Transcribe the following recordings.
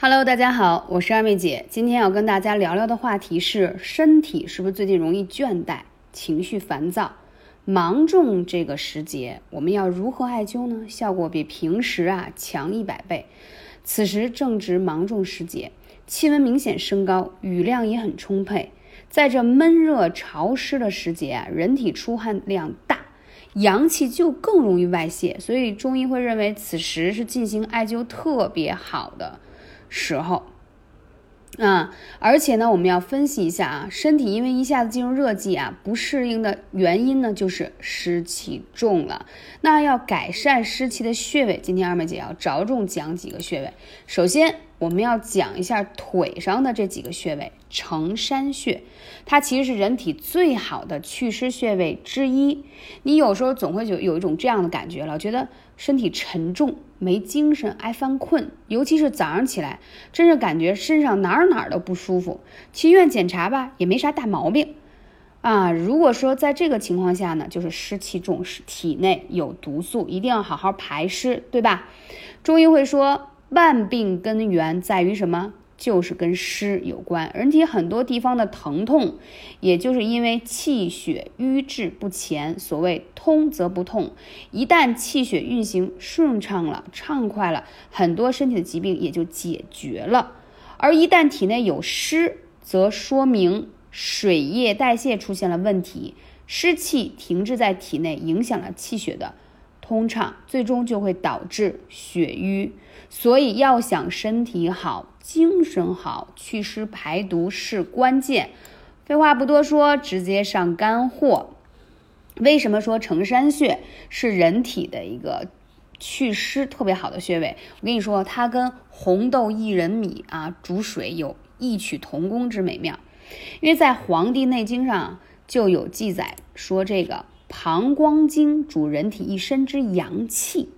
Hello，大家好，我是二妹姐。今天要跟大家聊聊的话题是：身体是不是最近容易倦怠、情绪烦躁？芒种这个时节，我们要如何艾灸呢？效果比平时啊强一百倍。此时正值芒种时节，气温明显升高，雨量也很充沛。在这闷热潮湿的时节啊，人体出汗量大，阳气就更容易外泄，所以中医会认为此时是进行艾灸特别好的。时候，啊，而且呢，我们要分析一下啊，身体因为一下子进入热季啊，不适应的原因呢，就是湿气重了。那要改善湿气的穴位，今天二妹姐要着重讲几个穴位。首先，我们要讲一下腿上的这几个穴位，承山穴，它其实是人体最好的祛湿穴位之一。你有时候总会有有一种这样的感觉了，觉得身体沉重。没精神，爱犯困，尤其是早上起来，真是感觉身上哪儿哪儿都不舒服。去医院检查吧，也没啥大毛病，啊。如果说在这个情况下呢，就是湿气重，是体内有毒素，一定要好好排湿，对吧？中医会说，万病根源在于什么？就是跟湿有关，人体很多地方的疼痛，也就是因为气血瘀滞不前。所谓通则不痛，一旦气血运行顺畅了、畅快了，很多身体的疾病也就解决了。而一旦体内有湿，则说明水液代谢出现了问题，湿气停滞在体内，影响了气血的通畅，最终就会导致血瘀。所以要想身体好。精神好，祛湿排毒是关键。废话不多说，直接上干货。为什么说承山穴是人体的一个祛湿特别好的穴位？我跟你说，它跟红豆薏仁米啊煮水有异曲同工之美妙。因为在《黄帝内经》上就有记载说，这个膀胱经主人体一身之阳气。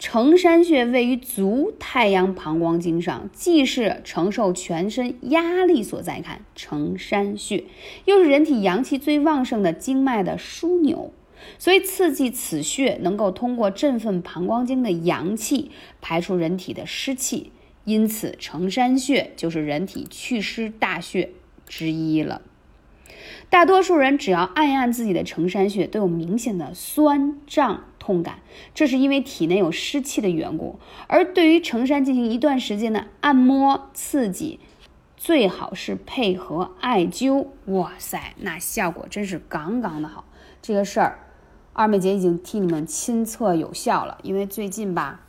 承山穴位于足太阳膀胱经上，既是承受全身压力所在，看承山穴，又是人体阳气最旺盛的经脉的枢纽，所以刺激此穴能够通过振奋膀胱经的阳气，排出人体的湿气，因此承山穴就是人体祛湿大穴之一了。大多数人只要按一按自己的承山穴，都有明显的酸胀。痛感，这是因为体内有湿气的缘故。而对于承山进行一段时间的按摩刺激，最好是配合艾灸。哇塞，那效果真是杠杠的好。这个事儿，二妹姐已经替你们亲测有效了。因为最近吧，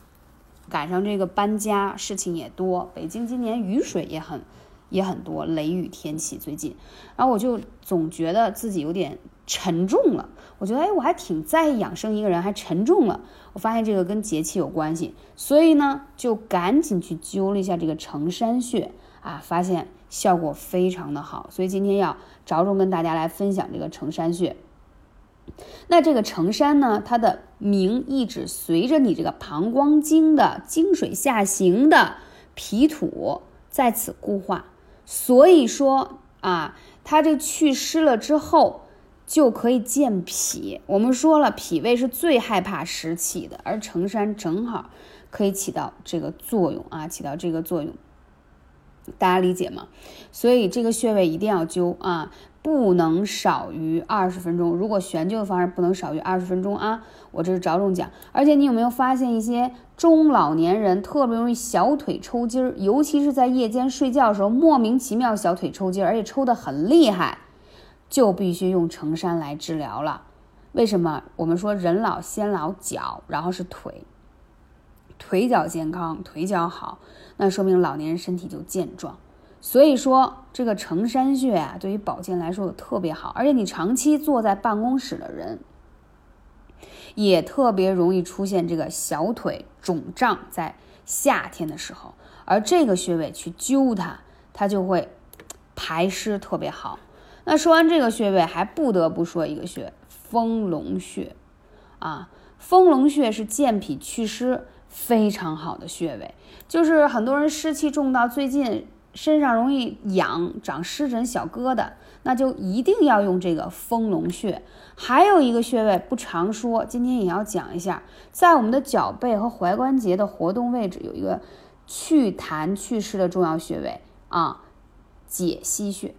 赶上这个搬家，事情也多。北京今年雨水也很也很多，雷雨天气最近，然后我就总觉得自己有点。沉重了，我觉得哎，我还挺在意养生一个人还沉重了。我发现这个跟节气有关系，所以呢，就赶紧去灸了一下这个承山穴啊，发现效果非常的好。所以今天要着重跟大家来分享这个承山穴。那这个承山呢，它的名意指随着你这个膀胱经的经水下行的脾土在此固化，所以说啊，它这祛湿了之后。就可以健脾。我们说了，脾胃是最害怕湿气的，而承山正好可以起到这个作用啊，起到这个作用，大家理解吗？所以这个穴位一定要灸啊，不能少于二十分钟。如果悬灸的方式，不能少于二十分钟啊。我这是着重讲。而且你有没有发现一些中老年人特别容易小腿抽筋儿，尤其是在夜间睡觉的时候，莫名其妙小腿抽筋儿，而且抽得很厉害。就必须用承山来治疗了。为什么？我们说人老先老脚，然后是腿，腿脚健康，腿脚好，那说明老年人身体就健壮。所以说，这个承山穴啊，对于保健来说特别好。而且你长期坐在办公室的人，也特别容易出现这个小腿肿胀，在夏天的时候，而这个穴位去灸它，它就会排湿特别好。那说完这个穴位，还不得不说一个穴——丰隆穴，啊，丰隆穴是健脾祛湿非常好的穴位。就是很多人湿气重到最近身上容易痒、长湿疹、小疙瘩，那就一定要用这个丰隆穴。还有一个穴位不常说，今天也要讲一下，在我们的脚背和踝关节的活动位置有一个祛痰祛湿的重要穴位啊，解溪穴。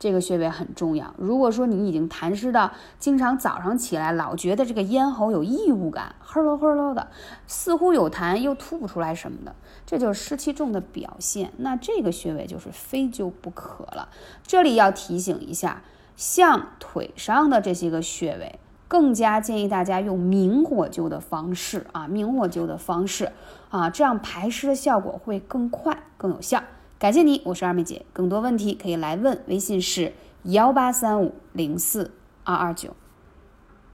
这个穴位很重要。如果说你已经痰湿到经常早上起来老觉得这个咽喉有异物感，呵喽呵喽的，似乎有痰又吐不出来什么的，这就是湿气重的表现。那这个穴位就是非灸不可了。这里要提醒一下，像腿上的这些个穴位，更加建议大家用明火灸的方式啊，明火灸的方式啊，这样排湿的效果会更快更有效。感谢你，我是二妹姐。更多问题可以来问，微信是幺八三五零四二二九。